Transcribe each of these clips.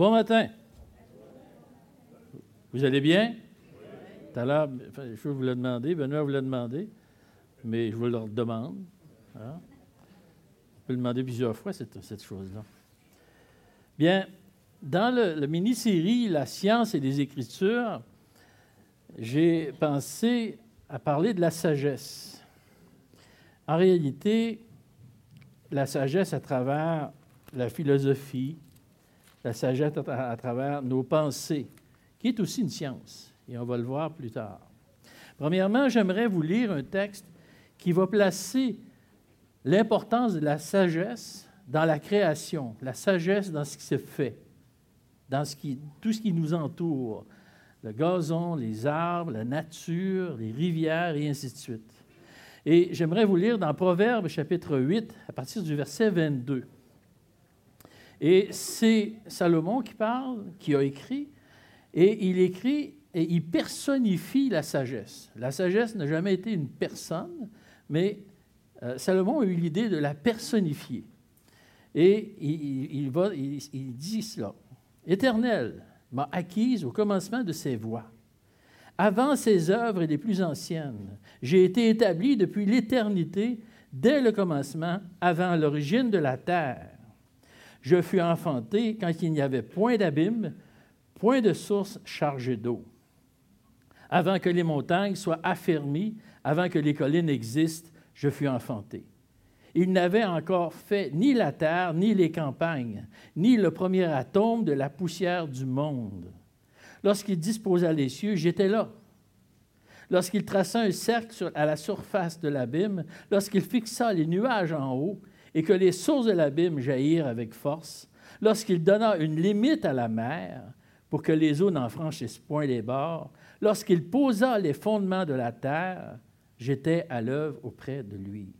Bon matin. Vous allez bien? Tout à l'heure, je vous le demander, Benoît vous l'a demandé, mais je vous le demande. Hein? On peut le demander plusieurs fois, cette, chose-là. Bien, dans le, mini-série La science et les Écritures, j'ai pensé à parler de la sagesse. En réalité, la sagesse à travers la philosophie, la sagesse à, travers nos pensées, qui est aussi une science, et on va le voir plus tard. Premièrement, j'aimerais vous lire un texte qui va placer l'importance de la sagesse dans la création, la sagesse dans ce qui se fait, dans ce qui, tout ce qui nous entoure, le gazon, les arbres, la nature, les rivières et ainsi de suite. Et j'aimerais vous lire dans Proverbe chapitre 8, à partir du verset 22. Et c'est Salomon qui parle, qui a écrit, et il écrit et il personnifie la sagesse. La sagesse n'a jamais été une personne, mais euh, Salomon a eu l'idée de la personnifier. Et il, dit cela. Éternel m'a acquise au commencement de ses voies. Avant ses œuvres et les plus anciennes, j'ai été établi depuis l'éternité, dès le commencement, avant l'origine de la terre. Je fus enfanté quand il n'y avait point d'abîme, point de source chargée d'eau. Avant que les montagnes soient affermies, avant que les collines existent, je fus enfanté. Il n'avait encore fait ni la terre, ni les campagnes, ni le premier atome de la poussière du monde. Lorsqu'il disposa les cieux, j'étais là. Lorsqu'il traça un cercle à la surface de l'abîme, lorsqu'il fixa les nuages en haut et que les sources de l'abîme jaillirent avec force, lorsqu'il donna une limite à la mer pour que les eaux n'en franchissent point les bords, lorsqu'il posa les fondements de la terre, j'étais à l'œuvre auprès de lui.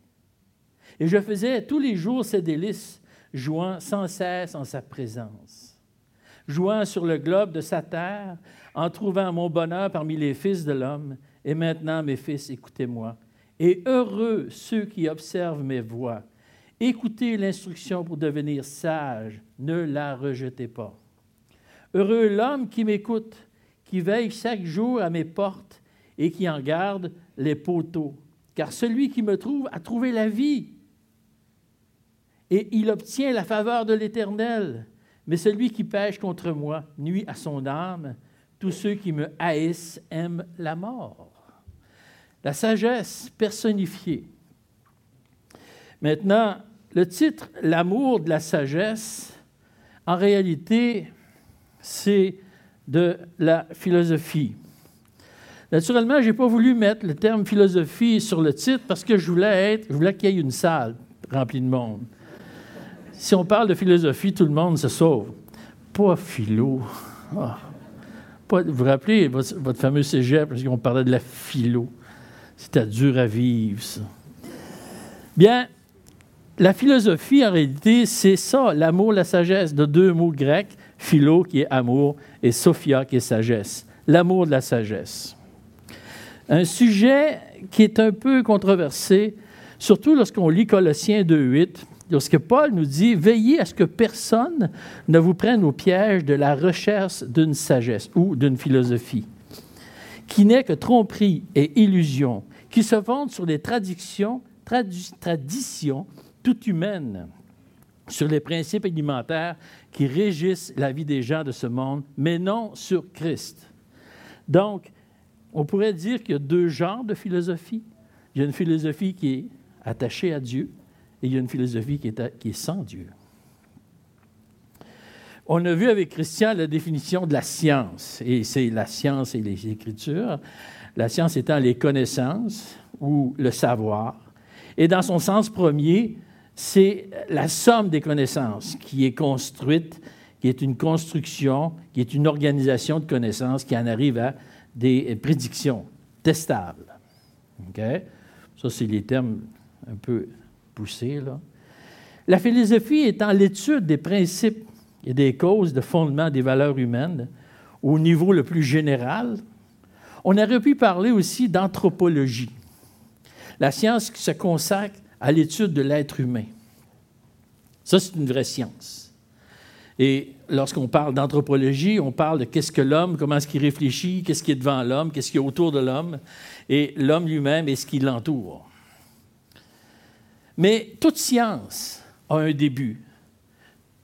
Et je faisais tous les jours ses délices, jouant sans cesse en sa présence. Jouant sur le globe de sa terre, en trouvant mon bonheur parmi les fils de l'homme. Et maintenant, mes fils, écoutez-moi. Et heureux ceux qui observent mes voies. Écoutez l'instruction pour devenir sage, ne la rejetez pas. Heureux l'homme qui m'écoute, qui veille chaque jour à mes portes et qui en garde les poteaux. Car celui qui me trouve a trouvé la vie et il obtient la faveur de l'Éternel. Mais celui qui pêche contre moi nuit à son âme. Tous ceux qui me haïssent aiment la mort. La sagesse personnifiée. Maintenant, le titre L'amour de la sagesse, en réalité, c'est de la philosophie. Naturellement, je n'ai pas voulu mettre le terme philosophie sur le titre parce que je voulais, être, je voulais qu'il y ait une salle remplie de monde si on parle de philosophie, tout le monde se sauve. Pas philo. Ah. vous vous rappelez votre, fameux cégep, parce qu'on parlait de la philo. C'était dur à vivre, ça. Bien, la philosophie, en réalité, c'est ça, l'amour, la sagesse, de deux mots grecs, philo qui est amour et sophia qui est sagesse. L'amour de la sagesse. Un sujet qui est un peu controversé, surtout lorsqu'on lit Colossiens 2.8, lorsque Paul nous dit Veillez à ce que personne ne vous prenne au piège de la recherche d'une sagesse ou d'une philosophie, qui n'est que tromperie et illusion, qui se fonde sur les traditions, traditions toutes humaines, sur les principes alimentaires qui régissent la vie des gens de ce monde, mais non sur Christ. Donc, on pourrait dire qu'il y a deux genres de philosophie. Il y a une philosophie qui est attachée à Dieu, et il y a une philosophie qui est, qui est sans Dieu. On a vu avec Christian la définition de la science, et c'est la science et les Écritures, la science étant les connaissances ou le savoir. Et dans son sens premier, c'est la somme des connaissances qui est construite, qui est une construction, qui est une organisation de connaissances qui en arrive à des prédictions testables. Ça, c'est les termes un peu la philosophie étant l'étude des principes et des causes de fondement des valeurs humaines au niveau le plus général, on aurait pu parler aussi d'anthropologie, la science qui se consacre à l'étude de l'être humain. Ça, c'est une vraie science. Et lorsqu'on parle d'anthropologie, on parle de qu'est-ce que l'homme, comment est-ce qu'il réfléchit, qu'est-ce qui est devant l'homme, qu'est-ce qui est autour de l'homme, et l'homme lui-même et ce qui l'entoure. Mais toute science a un début.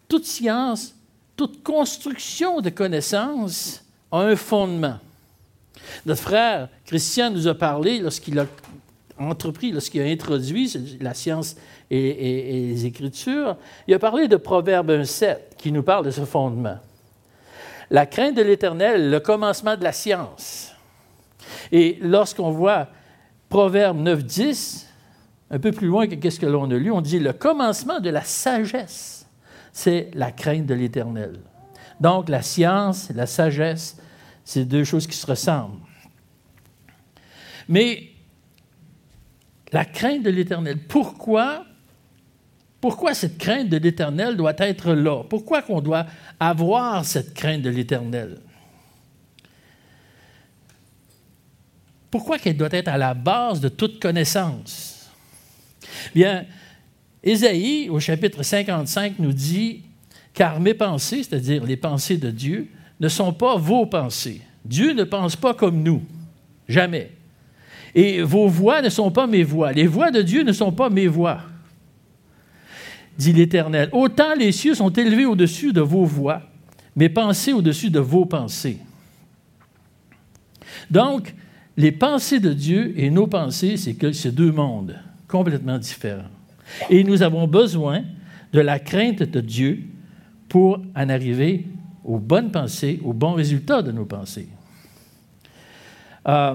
Toute science, toute construction de connaissances a un fondement. Notre frère Christian nous a parlé lorsqu'il a entrepris, lorsqu'il a introduit la science et, les Écritures, il a parlé de Proverbe 1.7 qui nous parle de ce fondement. La crainte de l'Éternel, le commencement de la science. Et lorsqu'on voit Proverbe 9.10, un peu plus loin que ce que l'on a lu, on dit le commencement de la sagesse, c'est la crainte de l'Éternel. Donc la science, la sagesse, c'est deux choses qui se ressemblent. Mais la crainte de l'Éternel, pourquoi pourquoi cette crainte de l'Éternel doit être là? Pourquoi qu'on doit avoir cette crainte de l'Éternel? Pourquoi qu'elle doit être à la base de toute connaissance? Bien, Ésaïe, au chapitre 55, nous dit Car mes pensées, c'est-à-dire les pensées de Dieu, ne sont pas vos pensées. Dieu ne pense pas comme nous, jamais. Et vos voix ne sont pas mes voix. Les voix de Dieu ne sont pas mes voix dit l'Éternel. Autant les cieux sont élevés au-dessus de vos voix, mes pensées au-dessus de vos pensées. Donc, les pensées de Dieu et nos pensées, c'est que c'est deux mondes complètement différents. Et nous avons besoin de la crainte de Dieu pour en arriver aux bonnes pensées, aux bons résultats de nos pensées. Euh,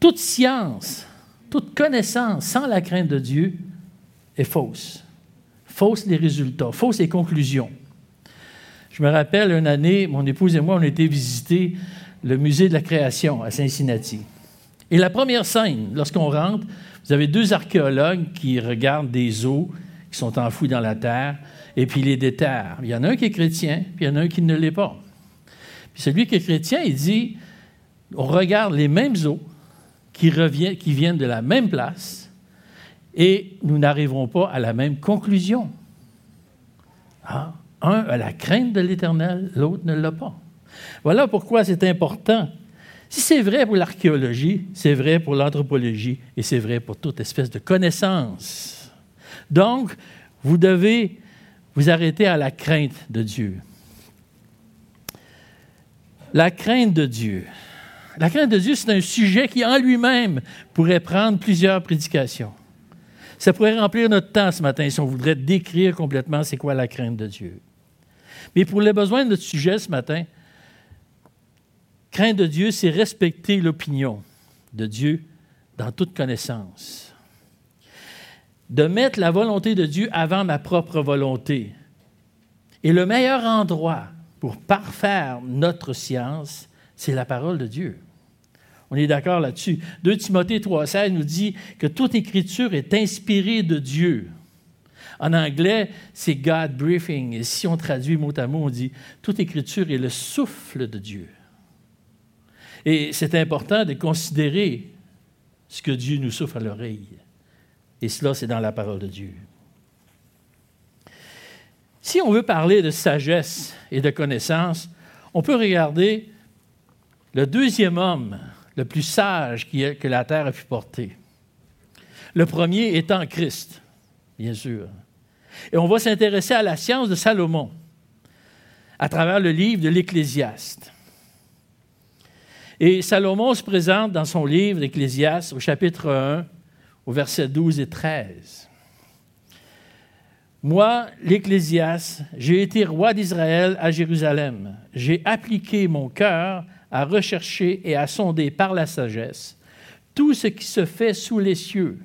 toute science, toute connaissance sans la crainte de Dieu est fausse. Fausse les résultats, fausse les conclusions. Je me rappelle une année, mon épouse et moi, on a été visiter le musée de la création à Cincinnati. Et la première scène, lorsqu'on rentre, vous avez deux archéologues qui regardent des os qui sont enfouis dans la terre et puis les déterrent. Il y en a un qui est chrétien, puis il y en a un qui ne l'est pas. Puis celui qui est chrétien, il dit on regarde les mêmes os qui, qui viennent de la même place, et nous n'arriverons pas à la même conclusion. Ah, un a la crainte de l'Éternel, l'autre ne l'a pas. Voilà pourquoi c'est important. Si c'est vrai pour l'archéologie, c'est vrai pour l'anthropologie et c'est vrai pour toute espèce de connaissance. Donc, vous devez vous arrêter à la crainte de Dieu. La crainte de Dieu. La crainte de Dieu, c'est un sujet qui en lui-même pourrait prendre plusieurs prédications. Ça pourrait remplir notre temps ce matin si on voudrait décrire complètement c'est quoi la crainte de Dieu. Mais pour les besoins de notre sujet ce matin, crainte de Dieu, c'est respecter l'opinion de Dieu dans toute connaissance. De mettre la volonté de Dieu avant ma propre volonté. Et le meilleur endroit pour parfaire notre science, c'est la parole de Dieu. On est d'accord là-dessus. 2 Timothée 3,16 nous dit que toute écriture est inspirée de Dieu. En anglais, c'est God briefing. Et si on traduit mot à mot, on dit toute écriture est le souffle de Dieu. Et c'est important de considérer ce que Dieu nous souffle à l'oreille. Et cela, c'est dans la parole de Dieu. Si on veut parler de sagesse et de connaissance, on peut regarder le deuxième homme le plus sage que la terre a pu porter. Le premier étant Christ, bien sûr. Et on va s'intéresser à la science de Salomon à travers le livre de l'Ecclésiaste. Et Salomon se présente dans son livre d'Ecclésiaste au chapitre 1, au verset 12 et 13. Moi, l'Ecclésiaste, j'ai été roi d'Israël à Jérusalem. J'ai appliqué mon cœur à rechercher et à sonder par la sagesse tout ce qui se fait sous les cieux.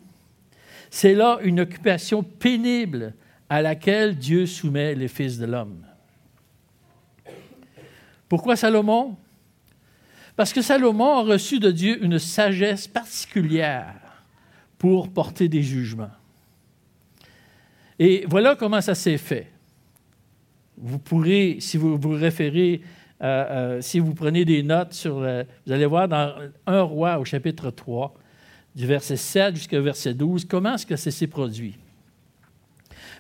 C'est là une occupation pénible à laquelle Dieu soumet les fils de l'homme. Pourquoi Salomon? Parce que Salomon a reçu de Dieu une sagesse particulière pour porter des jugements. Et voilà comment ça s'est fait. Vous pourrez, si vous vous référez euh, euh, si vous prenez des notes sur, vous allez voir dans un roi au chapitre 3, du verset 7 jusqu'au verset 12, comment est-ce que ça s'est produit?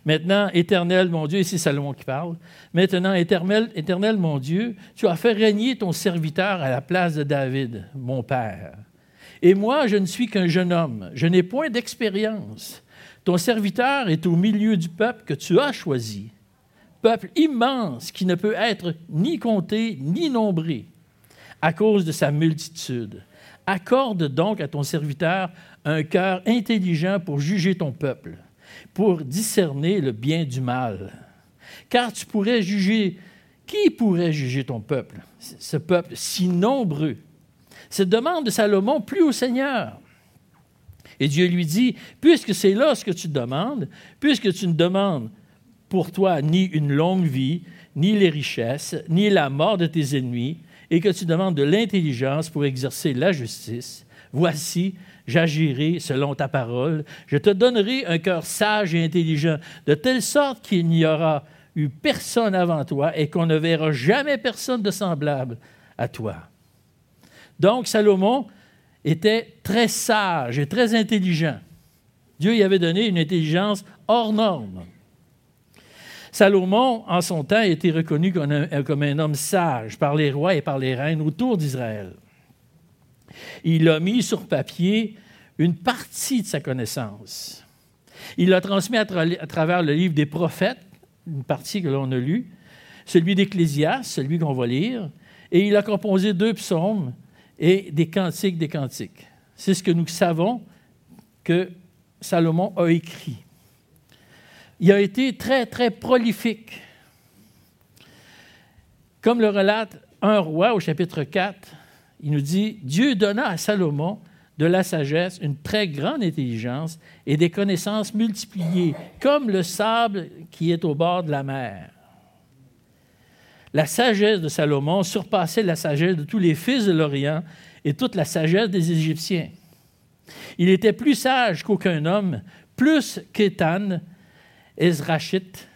Maintenant, éternel mon Dieu, ici Salomon qui parle, maintenant, éternel, éternel mon Dieu, tu as fait régner ton serviteur à la place de David, mon père. Et moi, je ne suis qu'un jeune homme, je n'ai point d'expérience. Ton serviteur est au milieu du peuple que tu as choisi, peuple immense qui ne peut être ni compté ni nombré à cause de sa multitude. Accorde donc à ton serviteur un cœur intelligent pour juger ton peuple pour discerner le bien du mal. Car tu pourrais juger, qui pourrait juger ton peuple, ce peuple si nombreux? Cette demande de Salomon plus au Seigneur. Et Dieu lui dit, puisque c'est là ce que tu demandes, puisque tu ne demandes pour toi ni une longue vie, ni les richesses, ni la mort de tes ennemis, et que tu demandes de l'intelligence pour exercer la justice, voici, j'agirai selon ta parole. Je te donnerai un cœur sage et intelligent, de telle sorte qu'il n'y aura eu personne avant toi et qu'on ne verra jamais personne de semblable à toi. Donc Salomon était très sage et très intelligent. Dieu y avait donné une intelligence hors norme. Salomon, en son temps, a été reconnu comme un, homme sage par les rois et par les reines autour d'Israël il a mis sur papier une partie de sa connaissance. Il l'a transmis à, travers le livre des prophètes, une partie que l'on a lue, celui d'Ecclésias, celui qu'on va lire, et il a composé deux psaumes et des cantiques des cantiques. C'est ce que nous savons que Salomon a écrit. Il a été très, très prolifique. Comme le relate un roi au chapitre 4, il nous dit, Dieu donna à Salomon de la sagesse, une très grande intelligence et des connaissances multipliées, comme le sable qui est au bord de la mer. La sagesse de Salomon surpassait la sagesse de tous les fils de l'Orient et toute la sagesse des Égyptiens. Il était plus sage qu'aucun homme, plus qu'Étan, Ezrachite,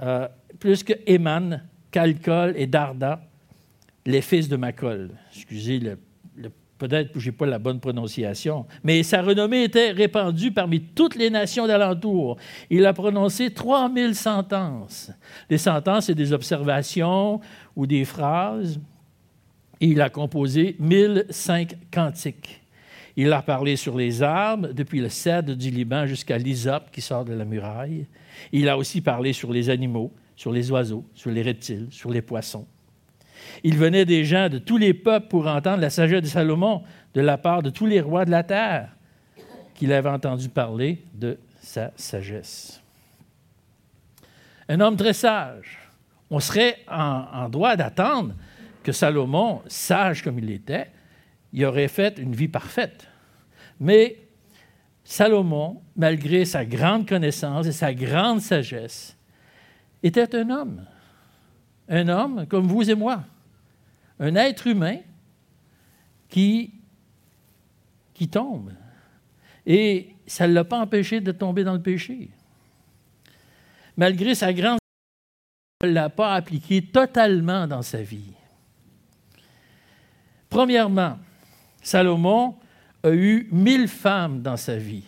euh, plus que Éman, Calcol et Darda, les fils de Macol. Excusez le, peut-être que je n'ai pas la bonne prononciation, mais sa renommée était répandue parmi toutes les nations d'alentour. Il a prononcé 3000 sentences. Les sentences, c'est des observations ou des phrases. il a composé 1005 cantiques. Il a parlé sur les arbres, depuis le cèdre du Liban jusqu'à l'hysope qui sort de la muraille. Il a aussi parlé sur les animaux, sur les oiseaux, sur les reptiles, sur les poissons. Il venait des gens de tous les peuples pour entendre la sagesse de Salomon de la part de tous les rois de la terre qu'il avait entendu parler de sa sagesse. Un homme très sage. On serait en, droit d'attendre que Salomon, sage comme il était, il aurait fait une vie parfaite. Mais Salomon, malgré sa grande connaissance et sa grande sagesse, était un homme. Un homme comme vous et moi un être humain qui, tombe. Et ça ne l'a pas empêché de tomber dans le péché. Malgré sa grande ne l'a pas appliqué totalement dans sa vie. Premièrement, Salomon a eu mille femmes dans sa vie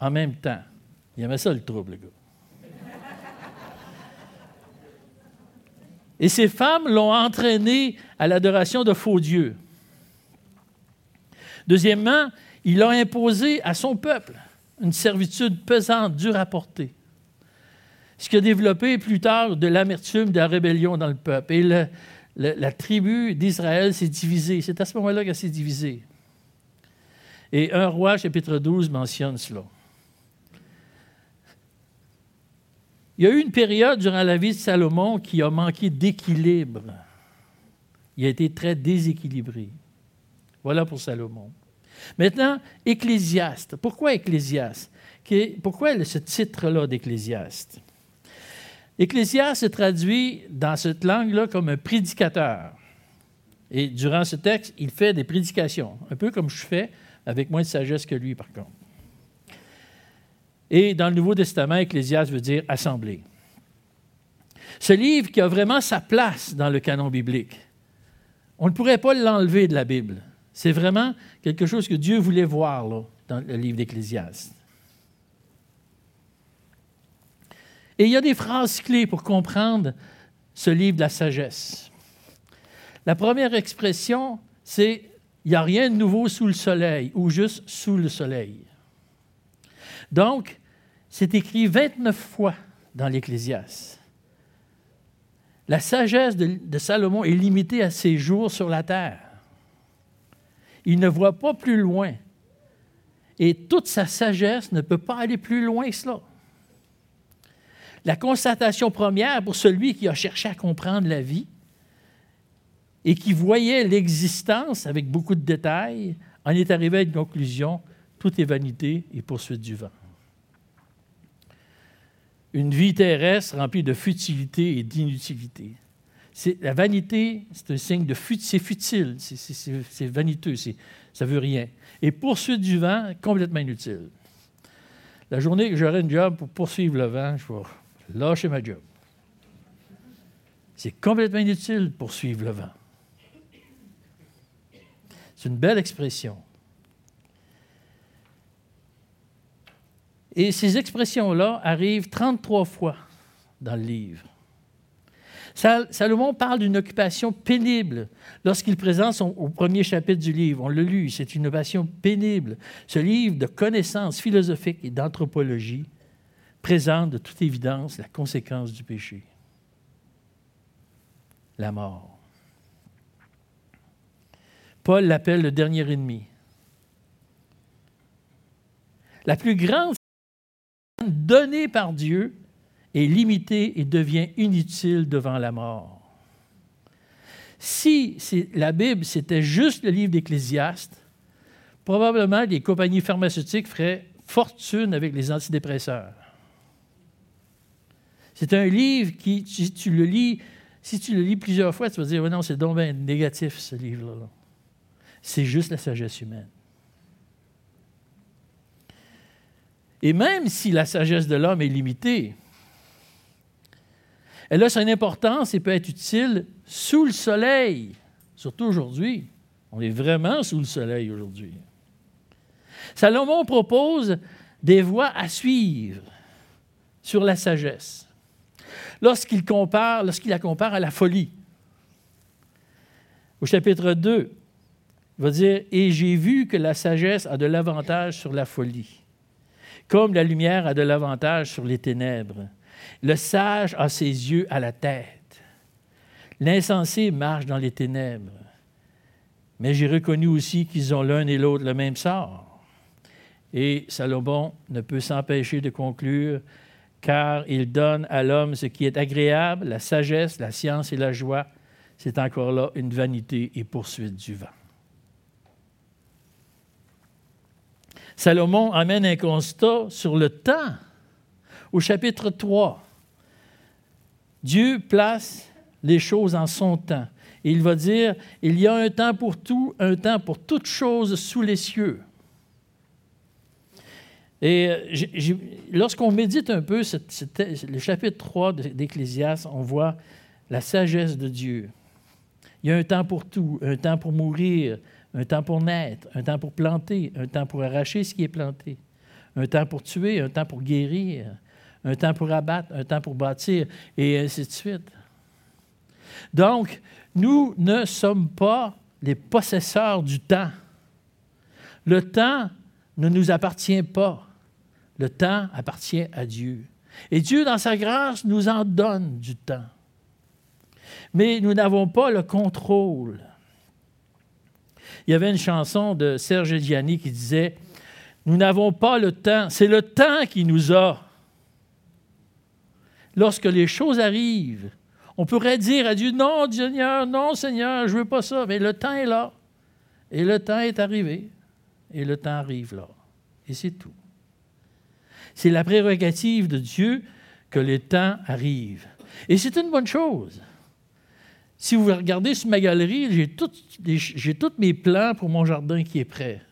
en même temps. Il aimait ça le trouble, le gars. Et ces femmes l'ont entraîné à l'adoration de faux dieux. Deuxièmement, il a imposé à son peuple une servitude pesante, dure à porter. Ce qui a développé plus tard de l'amertume, de la rébellion dans le peuple. La tribu d'Israël s'est divisée. C'est à ce moment-là qu'elle s'est divisée. Et un roi, chapitre 12, mentionne cela. Il y a eu une période durant la vie de Salomon qui a manqué d'équilibre. Il a été très déséquilibré. Voilà pour Salomon. Maintenant, Ecclésiaste. Pourquoi Ecclésiaste? Pourquoi ce titre-là d'Ecclésiaste? Ecclésiaste se traduit dans cette langue-là comme un prédicateur. Et durant ce texte, il fait des prédications, un peu comme je fais, avec moins de sagesse que lui, par contre. Et dans le Nouveau Testament, Ecclésiaste veut dire assemblée. Ce livre qui a vraiment sa place dans le canon biblique, on ne pourrait pas l'enlever de la Bible. C'est vraiment quelque chose que Dieu voulait voir dans le livre d'Ecclésiaste. Et il y a des phrases clés pour comprendre ce livre de la sagesse. La première expression, c'est il n'y a rien de nouveau sous le soleil ou juste sous le soleil. Donc, c'est écrit 29 fois dans l'Ecclésiaste. La sagesse de, de, Salomon est limitée à ses jours sur la terre. Il ne voit pas plus loin. Et toute sa sagesse ne peut pas aller plus loin que cela. La constatation première pour celui qui a cherché à comprendre la vie et qui voyait l'existence avec beaucoup de détails, en est arrivé à une conclusion, tout est vanité et poursuite du vent. Une vie terrestre remplie de futilité et d'inutilité. La vanité, c'est un signe de futilité, c'est futile, c'est vaniteux, ça veut rien. Et poursuite du vent, complètement inutile. La journée que j'aurai une job pour poursuivre le vent, je vais lâcher ma job. C'est complètement inutile pour suivre le vent. C'est une belle expression. Et ces expressions-là arrivent 33 fois dans le livre. Salomon parle d'une occupation pénible lorsqu'il présente au premier chapitre du livre. On l'a lu, c'est une occupation pénible. Ce livre de connaissances philosophiques et d'anthropologie présente de toute évidence la conséquence du péché, la mort. Paul l'appelle le dernier ennemi. La plus grande donnée par Dieu est limitée et devient inutile devant la mort. Si la Bible, c'était juste le livre d'Ecclésiaste, probablement les compagnies pharmaceutiques feraient fortune avec les antidépresseurs. C'est un livre qui, si tu le lis, si tu le lis plusieurs fois, tu vas dire, non, c'est donc bien négatif, ce livre-là. C'est juste la sagesse humaine. Et même si la sagesse de l'homme est limitée, elle a son importance et peut être utile sous le soleil, surtout aujourd'hui. On est vraiment sous le soleil aujourd'hui. Salomon propose des voies à suivre sur la sagesse lorsqu'il compare, lorsqu'il la compare à la folie. Au chapitre 2, il va dire Et j'ai vu que la sagesse a de l'avantage sur la folie, comme la lumière a de l'avantage sur les ténèbres. Le sage a ses yeux à la tête. L'insensé marche dans les ténèbres. Mais j'ai reconnu aussi qu'ils ont l'un et l'autre le même sort. Et Salomon ne peut s'empêcher de conclure car il donne à l'homme ce qui est agréable, la sagesse, la science et la joie. C'est encore là une vanité et poursuite du vent. Salomon amène un constat sur le temps au chapitre 3. Dieu place les choses en son temps. Et il va dire, il y a un temps pour tout, un temps pour toutes choses sous les cieux. Et euh, lorsqu'on médite un peu le chapitre 3 d'Ecclésias, on voit la sagesse de Dieu. Il y a un temps pour tout, un temps pour mourir, un temps pour naître, un temps pour planter, un temps pour arracher ce qui est planté, un temps pour tuer, un temps pour guérir, un temps pour abattre, un temps pour bâtir, et ainsi de suite. Donc, nous ne sommes pas les possesseurs du temps. Le temps ne nous appartient pas. Le temps appartient à Dieu. Et Dieu, dans sa grâce, nous en donne du temps. Mais nous n'avons pas le contrôle. Il y avait une chanson de Serge Gianni qui disait Nous n'avons pas le temps, c'est le temps qui nous a. Lorsque les choses arrivent, on pourrait dire à Dieu Non, Seigneur, non, Seigneur, je ne veux pas ça. Mais le temps est là. Et le temps est arrivé. Et le temps arrive là. Et c'est tout. C'est la prérogative de Dieu que les temps arrivent. Et c'est une bonne chose. Si vous regardez sur ma galerie, j'ai tous mes plans pour mon jardin qui est prêt.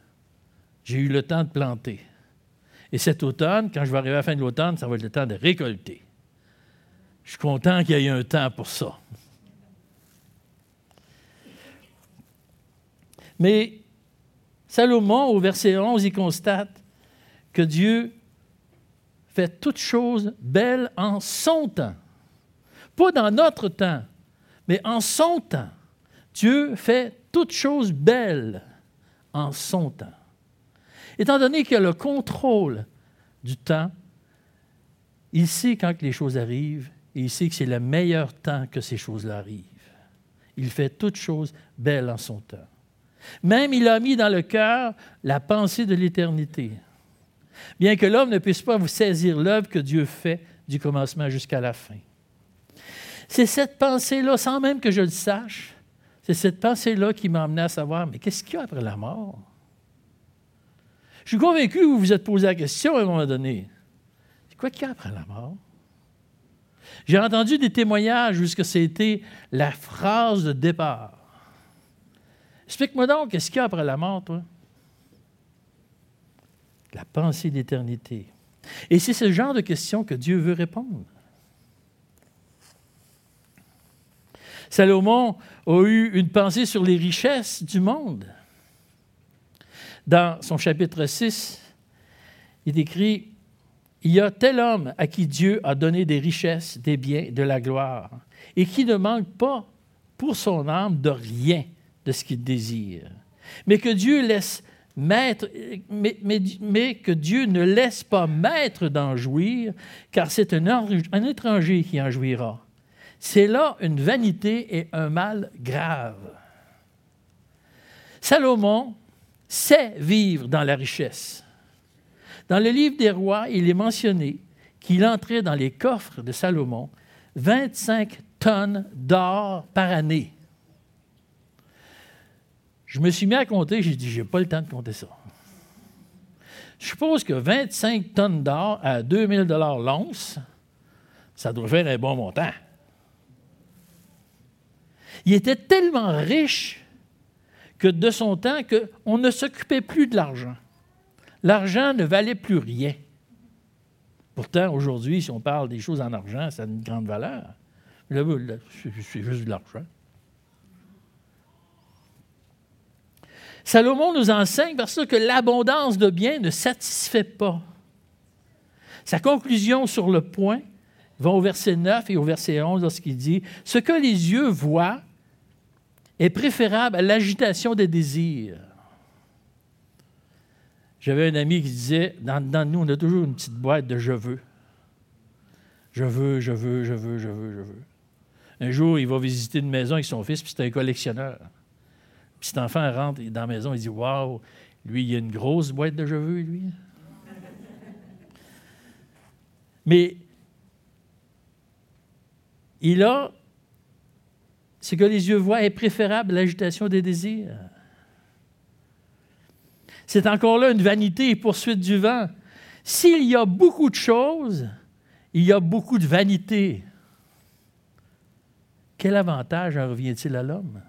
J'ai eu le temps de planter. Et cet automne, quand je vais arriver à la fin de l'automne, ça va être le temps de récolter. Je suis content qu'il y ait un temps pour ça. Mais Salomon, au verset 11, il constate que Dieu fait toutes choses belles en son temps. Pas dans notre temps, mais en son temps. Dieu fait toutes choses belles en son temps. Étant donné qu'il a le contrôle du temps, il sait quand les choses arrivent et il sait que c'est le meilleur temps que ces choses-là arrivent. Il fait toutes choses belles en son temps. Même il a mis dans le cœur la pensée de l'éternité. Bien que l'homme ne puisse pas vous saisir l'œuvre que Dieu fait du commencement jusqu'à la fin. C'est cette pensée-là, sans même que je le sache, c'est cette pensée-là qui m'a amené à savoir, mais qu'est-ce qu'il y a après la mort? Je suis convaincu que vous vous êtes posé la question à un moment donné. C'est quoi qu'il y a après la mort? J'ai entendu des témoignages où c'était la phrase de départ. Explique-moi donc, qu'est-ce qu'il y a après la mort, toi? La pensée d'éternité. Et c'est ce genre de questions que Dieu veut répondre. Salomon a eu une pensée sur les richesses du monde. Dans son chapitre 6, il écrit Il y a tel homme à qui Dieu a donné des richesses, des biens, de la gloire, et qui ne manque pas pour son âme de rien de ce qu'il désire, mais que Dieu laisse maître, mais, que Dieu ne laisse pas maître d'en jouir, car c'est un étranger qui en jouira. C'est là une vanité et un mal grave. Salomon sait vivre dans la richesse. Dans le livre des rois, il est mentionné qu'il entrait dans les coffres de Salomon 25 tonnes d'or par année. Je me suis mis à compter, j'ai dit, je n'ai pas le temps de compter ça. Je suppose que 25 tonnes d'or à 2000 l'once, ça doit faire un bon montant. Il était tellement riche que de son temps qu'on ne s'occupait plus de l'argent. L'argent ne valait plus rien. Pourtant, aujourd'hui, si on parle des choses en argent, ça a une grande valeur. C'est juste de l'argent. Salomon nous enseigne parce que l'abondance de biens ne satisfait pas. Sa conclusion sur le point va au verset 9 et au verset 11 lorsqu'il dit Ce que les yeux voient est préférable à l'agitation des désirs. J'avais un ami qui disait, dans, nous, on a toujours une petite boîte de je veux. Je veux, je veux, je veux, je veux, je veux. Un jour, il va visiter une maison avec son fils, puis c'est un collectionneur. Puis cet enfant rentre dans la maison, il dit Waouh, lui, il a une grosse boîte de je veux, lui. Mais il a ce que les yeux voient est préférable à l'agitation des désirs. C'est encore là une vanité et poursuite du vent. S'il y a beaucoup de choses, il y a beaucoup de vanité. Quel avantage en revient-il à l'homme?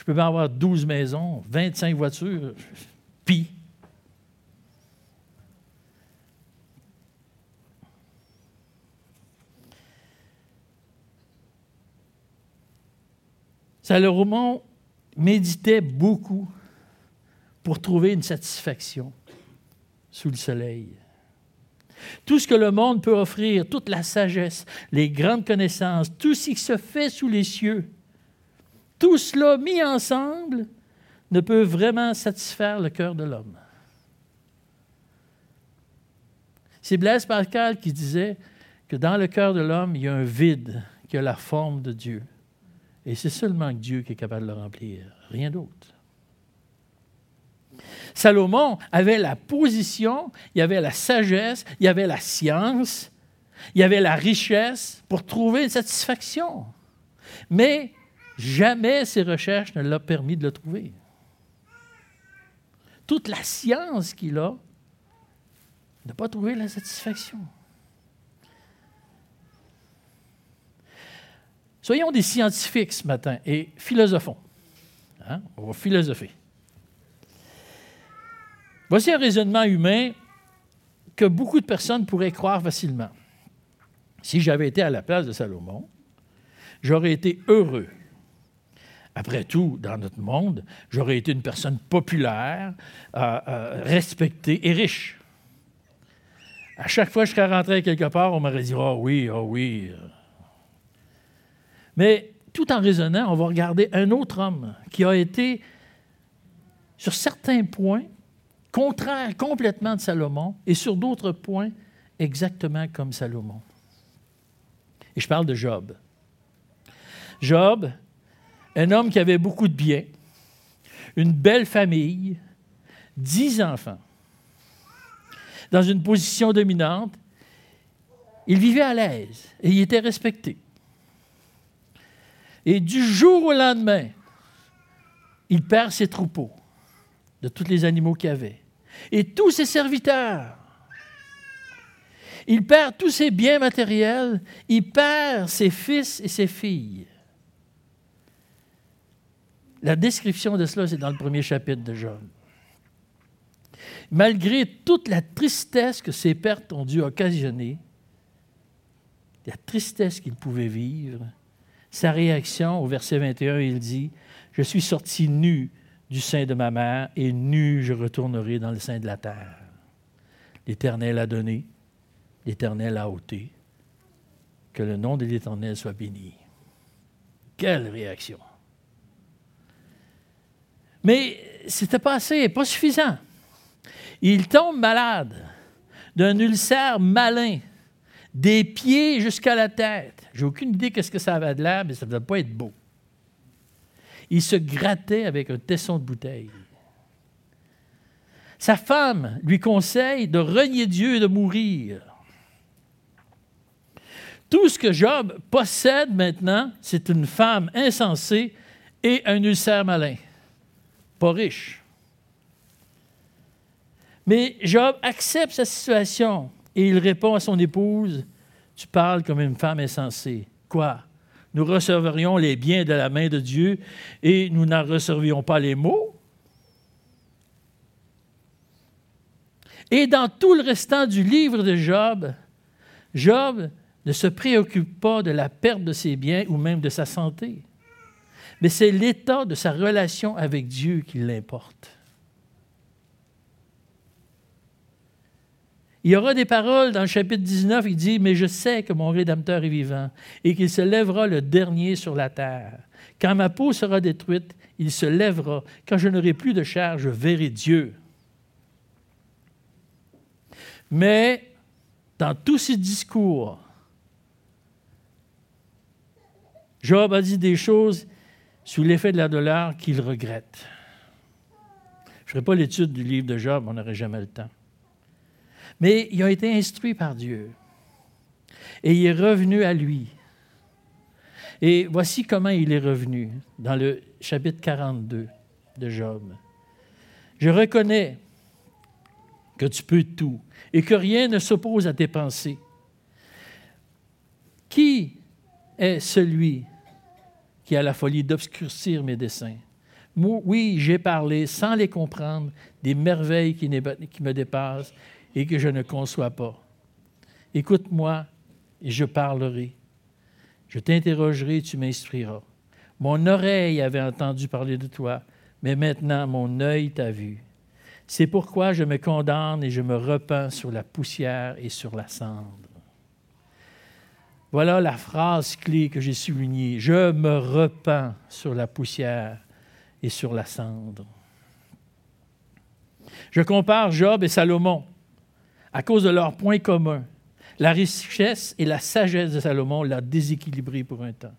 Je peux bien avoir 12 maisons, 25 voitures, puis Salomon méditait beaucoup pour trouver une satisfaction sous le soleil. Tout ce que le monde peut offrir, toute la sagesse, les grandes connaissances, tout ce qui se fait sous les cieux, tout cela mis ensemble ne peut vraiment satisfaire le cœur de l'homme. C'est Blaise Pascal qui disait que dans le cœur de l'homme, il y a un vide qui a la forme de Dieu. Et c'est seulement Dieu qui est capable de le remplir, rien d'autre. Salomon avait la position, il y avait la sagesse, il y avait la science, il y avait la richesse pour trouver une satisfaction. Mais jamais ses recherches ne l'ont permis de le trouver. Toute la science qu'il a n'a pas trouvé la satisfaction. Soyons des scientifiques ce matin et philosophons. Hein? On va philosopher. Voici un raisonnement humain que beaucoup de personnes pourraient croire facilement. Si j'avais été à la place de Salomon, j'aurais été heureux. Après tout, dans notre monde, j'aurais été une personne populaire, euh, euh, respectée et riche. À chaque fois que je serais rentré quelque part, on m'aurait dit Oh oui, oh oui. Mais tout en raisonnant, on va regarder un autre homme qui a été, sur certains points, contraire complètement de Salomon et sur d'autres points, exactement comme Salomon. Et je parle de Job. Job, un homme qui avait beaucoup de biens, une belle famille, dix enfants, dans une position dominante, il vivait à l'aise et il était respecté. Et du jour au lendemain, il perd ses troupeaux de tous les animaux qu'il avait et tous ses serviteurs. Il perd tous ses biens matériels, il perd ses fils et ses filles. La description de cela, c'est dans le premier chapitre de Job. Malgré toute la tristesse que ces pertes ont dû occasionner, la tristesse qu'il pouvait vivre, sa réaction au verset 21, il dit, Je suis sorti nu du sein de ma mère, et nu je retournerai dans le sein de la terre. L'Éternel a donné, l'Éternel a ôté. Que le nom de l'Éternel soit béni. Quelle réaction! Mais c'était pas assez, pas suffisant. Il tombe malade d'un ulcère malin, des pieds jusqu'à la tête. J'ai aucune idée de ce que ça avait de l'air, mais ça ne devait pas être beau. Il se grattait avec un tesson de bouteille. Sa femme lui conseille de renier Dieu et de mourir. Tout ce que Job possède maintenant, c'est une femme insensée et un ulcère malin pas riche. Mais Job accepte sa situation et il répond à son épouse, Tu parles comme une femme insensée. Quoi? Nous recevrions les biens de la main de Dieu et nous n'en recevrions pas les maux? Et dans tout le restant du livre de Job, Job ne se préoccupe pas de la perte de ses biens ou même de sa santé mais c'est l'état de sa relation avec Dieu qui l'importe. Il y aura des paroles dans le chapitre 19, il dit, Mais je sais que mon Rédempteur est vivant et qu'il se lèvera le dernier sur la terre. Quand ma peau sera détruite, il se lèvera. Quand je n'aurai plus de chair, je verrai Dieu. Mais dans tous ces discours, Job a dit des choses sous l'effet de la douleur qu'il regrette. Je ne ferai pas l'étude du livre de Job, on n'aurait jamais le temps. Mais il a été instruit par Dieu. Et il est revenu à lui. Et voici comment il est revenu dans le chapitre 42 de Job. Je reconnais que tu peux tout et que rien ne s'oppose à tes pensées. Qui est celui qui a la folie d'obscurcir mes desseins. Oui, j'ai parlé sans les comprendre des merveilles qui, qui me dépassent et que je ne conçois pas. Écoute-moi et je parlerai. Je t'interrogerai et tu m'instruiras. Mon oreille avait entendu parler de toi, mais maintenant mon œil t'a vu. C'est pourquoi je me condamne et je me repens sur la poussière et sur la cendre. Voilà la phrase clé que j'ai soulignée. Je me repens sur la poussière et sur la cendre. Je compare Job et Salomon à cause de leurs points communs. La richesse et la sagesse de Salomon l'ont déséquilibré pour un temps.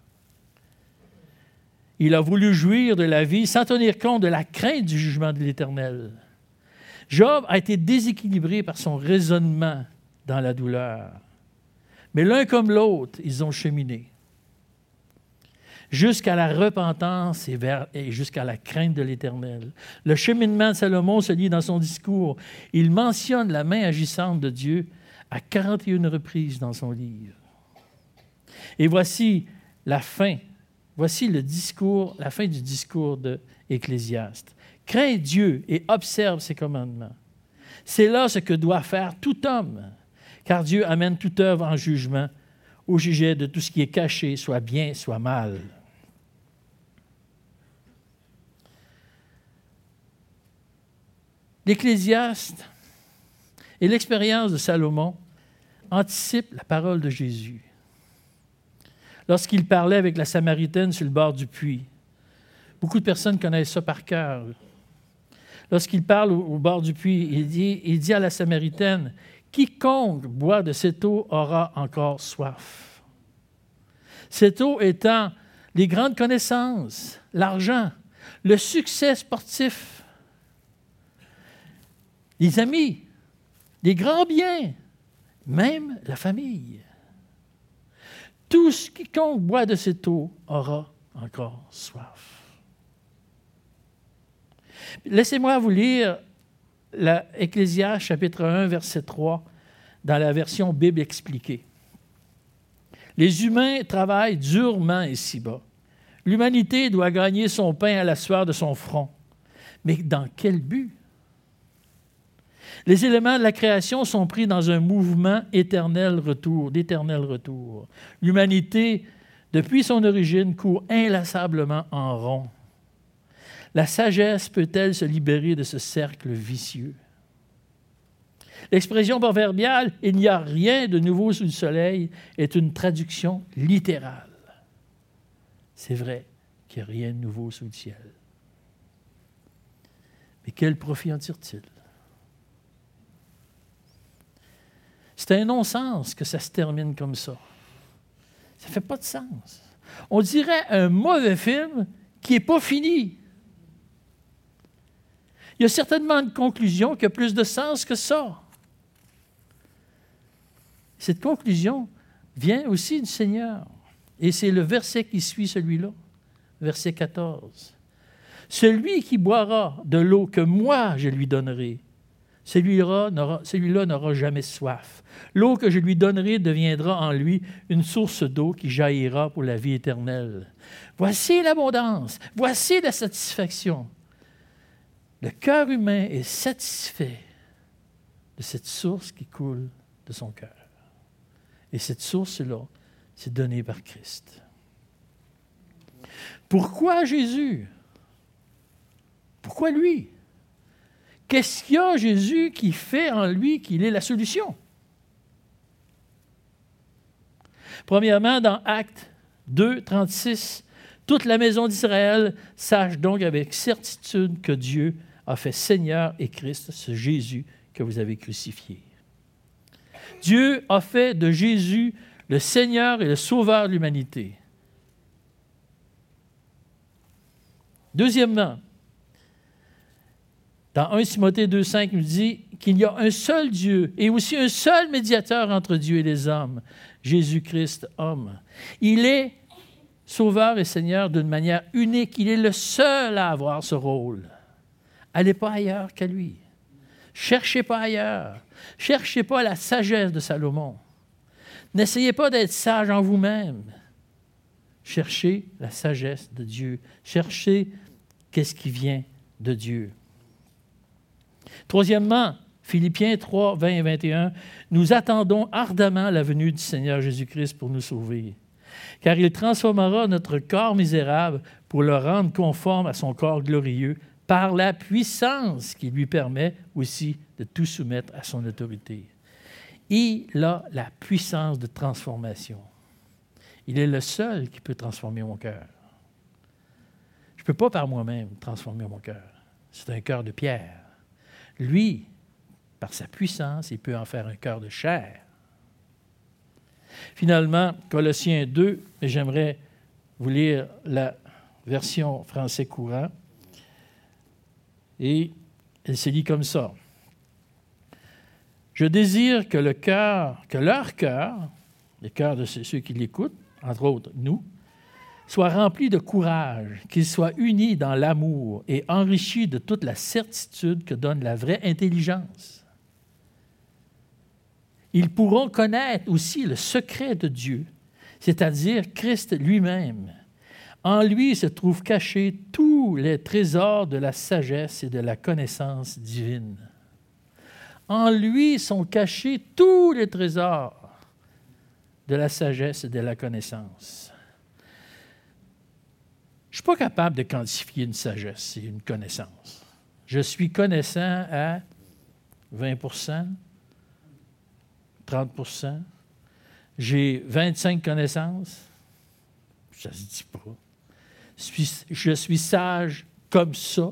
Il a voulu jouir de la vie sans tenir compte de la crainte du jugement de l'Éternel. Job a été déséquilibré par son raisonnement dans la douleur. Mais l'un comme l'autre, ils ont cheminé jusqu'à la repentance et, jusqu'à la crainte de l'Éternel. Le cheminement de Salomon se lit dans son discours. Il mentionne la main agissante de Dieu à 41 reprises dans son livre. Et voici la fin, voici le discours, la fin du discours de Ecclésiaste. Crains Dieu et observe ses commandements. C'est là ce que doit faire tout homme car Dieu amène toute œuvre en jugement au sujet de tout ce qui est caché, soit bien, soit mal. L'Ecclésiaste et l'expérience de Salomon anticipe la parole de Jésus. Lorsqu'il parlait avec la Samaritaine sur le bord du puits, beaucoup de personnes connaissent ça par cœur. Lorsqu'il parle au, bord du puits, il dit à la Samaritaine, Quiconque boit de cette eau aura encore soif. Cette eau étant les grandes connaissances, l'argent, le succès sportif, les amis, les grands biens, même la famille. Tout ce quiconque boit de cette eau aura encore soif. Laissez-moi vous lire l'Ecclésiaste chapitre 1, verset 3, dans la version Bible expliquée. Les humains travaillent durement ici-bas. L'humanité doit gagner son pain à la sueur de son front. Mais dans quel but? Les éléments de la création sont pris dans un mouvement éternel retour, d'éternel retour. L'humanité, depuis son origine, court inlassablement en rond. La sagesse peut-elle se libérer de ce cercle vicieux? L'expression proverbiale Il n'y a rien de nouveau sous le soleil est une traduction littérale. C'est vrai qu'il n'y a rien de nouveau sous le ciel. Mais quel profit en tire-t-il? C'est un non-sens que ça se termine comme ça. Ça ne fait pas de sens. On dirait un mauvais film qui n'est pas fini. Il y a certainement une conclusion qui a plus de sens que ça. Cette conclusion vient aussi du Seigneur. Et c'est le verset qui suit celui-là, verset 14. Celui qui boira de l'eau que moi je lui donnerai, celui-là n'aura jamais soif. L'eau que je lui donnerai deviendra en lui une source d'eau qui jaillira pour la vie éternelle. Voici l'abondance, voici la satisfaction. Le cœur humain est satisfait de cette source qui coule de son cœur. Et cette source-là, c'est donnée par Christ. Pourquoi Jésus? Pourquoi lui? Qu'est-ce qu'il y a Jésus qui fait en lui qu'il est la solution? Premièrement, dans Acte 2, 36, toute la maison d'Israël sache donc avec certitude que Dieu a fait Seigneur et Christ, ce Jésus que vous avez crucifié. Dieu a fait de Jésus le Seigneur et le Sauveur de l'humanité. Deuxièmement, dans 1 Timothée 2,5, il nous dit qu'il y a un seul Dieu et aussi un seul médiateur entre Dieu et les hommes, Jésus-Christ, homme. Il est Sauveur et Seigneur d'une manière unique. Il est le seul à avoir ce rôle. Allez pas ailleurs qu'à lui. Cherchez pas ailleurs. Cherchez pas la sagesse de Salomon. N'essayez pas d'être sage en vous-même. Cherchez la sagesse de Dieu. Cherchez qu'est-ce qui vient de Dieu. Troisièmement, Philippiens 3, 20 et 21, nous attendons ardemment la venue du Seigneur Jésus-Christ pour nous sauver. Car il transformera notre corps misérable pour le rendre conforme à son corps glorieux par la puissance qui lui permet aussi de tout soumettre à son autorité. Il a la puissance de transformation. Il est le seul qui peut transformer mon cœur. Je ne peux pas par moi-même transformer mon cœur. C'est un cœur de pierre. Lui, par sa puissance, il peut en faire un cœur de chair. Finalement, Colossiens 2, mais j'aimerais vous lire la version français courant. Et elle se lit comme ça. Je désire que le cœur, que leur cœur, le cœur de ceux qui l'écoutent, entre autres nous, soit rempli de courage, qu'ils soient unis dans l'amour et enrichis de toute la certitude que donne la vraie intelligence. Ils pourront connaître aussi le secret de Dieu, c'est-à-dire Christ lui-même en lui se trouvent cachés tous les trésors de la sagesse et de la connaissance divine. En lui sont cachés tous les trésors de la sagesse et de la connaissance. Je ne suis pas capable de quantifier une sagesse et une connaissance. Je suis connaissant à 20 30 30% J'ai 25 connaissances. Ça ne se dit pas. Je suis sage comme ça.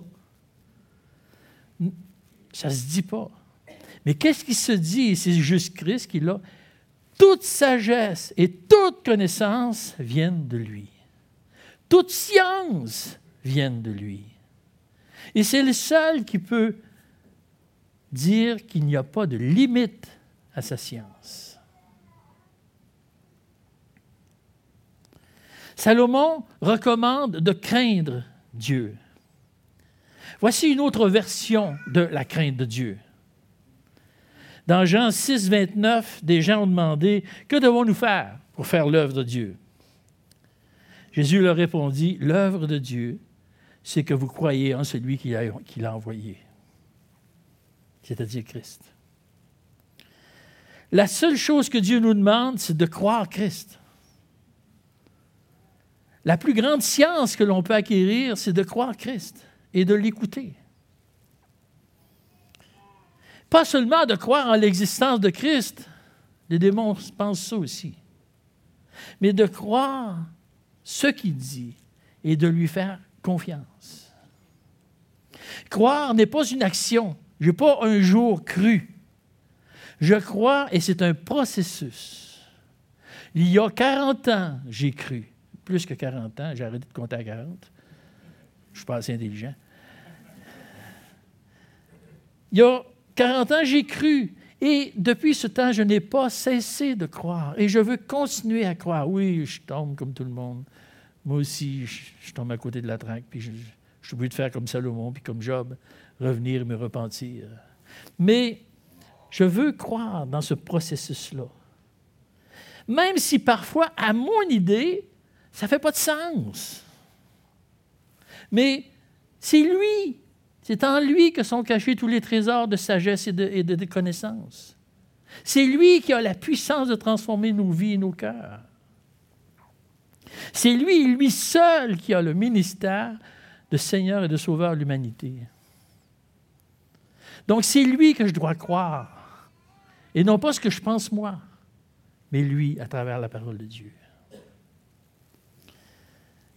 Ça ne se dit pas. Mais qu'est-ce qui se dit? C'est juste Christ qui l'a. Toute sagesse et toute connaissance viennent de lui. Toute science vient de lui. Et c'est le seul qui peut dire qu'il n'y a pas de limite à sa science. Salomon recommande de craindre Dieu. Voici une autre version de la crainte de Dieu. Dans Jean 6, 29, des gens ont demandé Que devons-nous faire pour faire l'œuvre de Dieu? Jésus leur répondit L'œuvre de Dieu, c'est que vous croyez en celui qui l'a envoyé, c'est-à-dire Christ. La seule chose que Dieu nous demande, c'est de croire Christ. La plus grande science que l'on peut acquérir, c'est de croire Christ et de l'écouter. Pas seulement de croire en l'existence de Christ, les démons pensent ça aussi, mais de croire ce qu'il dit et de lui faire confiance. Croire n'est pas une action. Je n'ai pas un jour cru. Je crois et c'est un processus. Il y a 40 ans, j'ai cru. Plus que 40 ans, j'ai arrêté de compter à 40. Je suis pas assez intelligent. Il y a 40 ans, j'ai cru. Et depuis ce temps, je n'ai pas cessé de croire. Et je veux continuer à croire. Oui, je tombe comme tout le monde. Moi aussi, je, tombe à côté de la traque. Puis je, je suis obligé de faire comme Salomon, puis comme Job, revenir me repentir. Mais je veux croire dans ce processus-là. Même si parfois, à mon idée, ça ne fait pas de sens. Mais c'est lui c'est en lui que sont cachés tous les trésors de sagesse et de, connaissance. C'est lui qui a la puissance de transformer nos vies et nos cœurs. C'est lui, lui seul, qui a le ministère de Seigneur et de Sauveur de l'humanité. Donc c'est lui que je dois croire. Et non pas ce que je pense moi, mais lui à travers la parole de Dieu.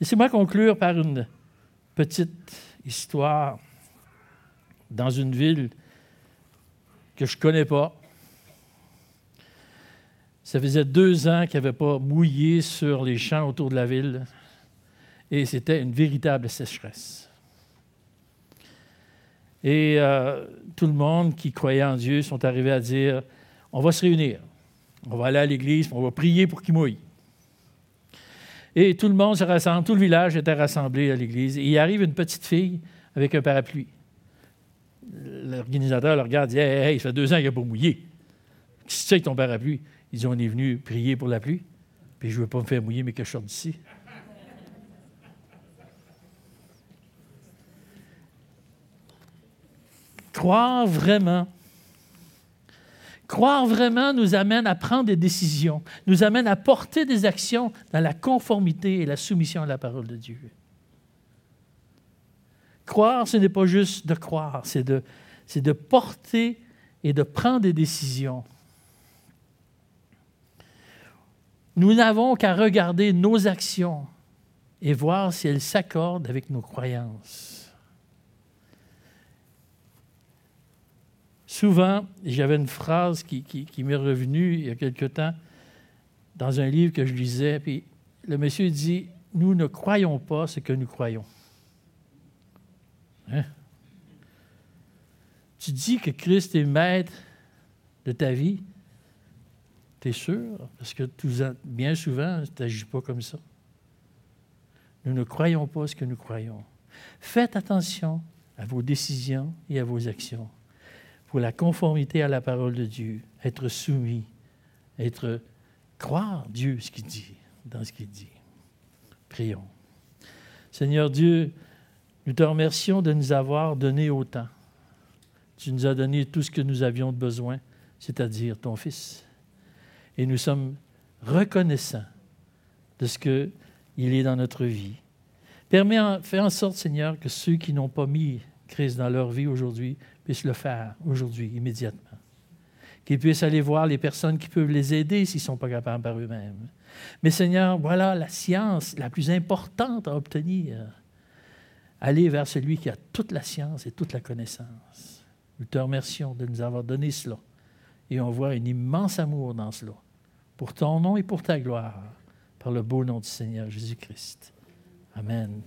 Laissez-moi conclure par une petite histoire dans une ville que je ne connais pas. Ça faisait deux ans qu'il n'y avait pas mouillé sur les champs autour de la ville et c'était une véritable sécheresse. Et euh, tout le monde qui croyait en Dieu sont arrivés à dire, on va se réunir, on va aller à l'église, on va prier pour qu'il mouille. Et tout le monde se rassemble, tout le village était rassemblé à l'église. Et il arrive une petite fille avec un parapluie l'organisateur le regarde et dit hey, hey, ça fait deux ans qu'il n'a pas mouillé. Qu'est-ce que c'est ton parapluie? Ils disent On est venu prier pour la pluie, puis je ne veux pas me faire mouiller, mais que je sorte d'ici. Croire vraiment. Croire vraiment nous amène à prendre des décisions, nous amène à porter des actions dans la conformité et la soumission à la parole de Dieu. Croire, ce n'est pas juste de croire, c'est de, porter et de prendre des décisions. Nous n'avons qu'à regarder nos actions et voir si elles s'accordent avec nos croyances. Souvent, j'avais une phrase qui, m'est revenue il y a quelque temps dans un livre que je lisais, puis le monsieur dit, nous ne croyons pas ce que nous croyons. Hein? Tu dis que Christ est maître de ta vie. Tu es sûr? Parce que bien souvent, tu n'agis pas comme ça. Nous ne croyons pas ce que nous croyons. Faites attention à vos décisions et à vos actions pour la conformité à la parole de Dieu, être soumis, être croire Dieu ce qu'il dit, dans ce qu'il dit. Prions. Seigneur Dieu, nous te remercions de nous avoir donné autant. Tu nous as donné tout ce que nous avions besoin, c'est-à-dire ton Fils. Et nous sommes reconnaissants de ce qu'il est dans notre vie. Permets, fais en sorte, Seigneur, que ceux qui n'ont pas mis Christ dans leur vie aujourd'hui puissent le faire aujourd'hui, immédiatement. qu'ils puissent aller voir les personnes qui peuvent les aider s'ils ne sont pas capables par eux-mêmes. Mais Seigneur, voilà la science la plus importante à obtenir. Aller vers celui qui a toute la science et toute la connaissance. Nous te remercions de nous avoir donné cela. Et on voit un immense amour dans cela. Pour ton nom et pour ta gloire. Par le beau nom du Seigneur Jésus-Christ. Amen.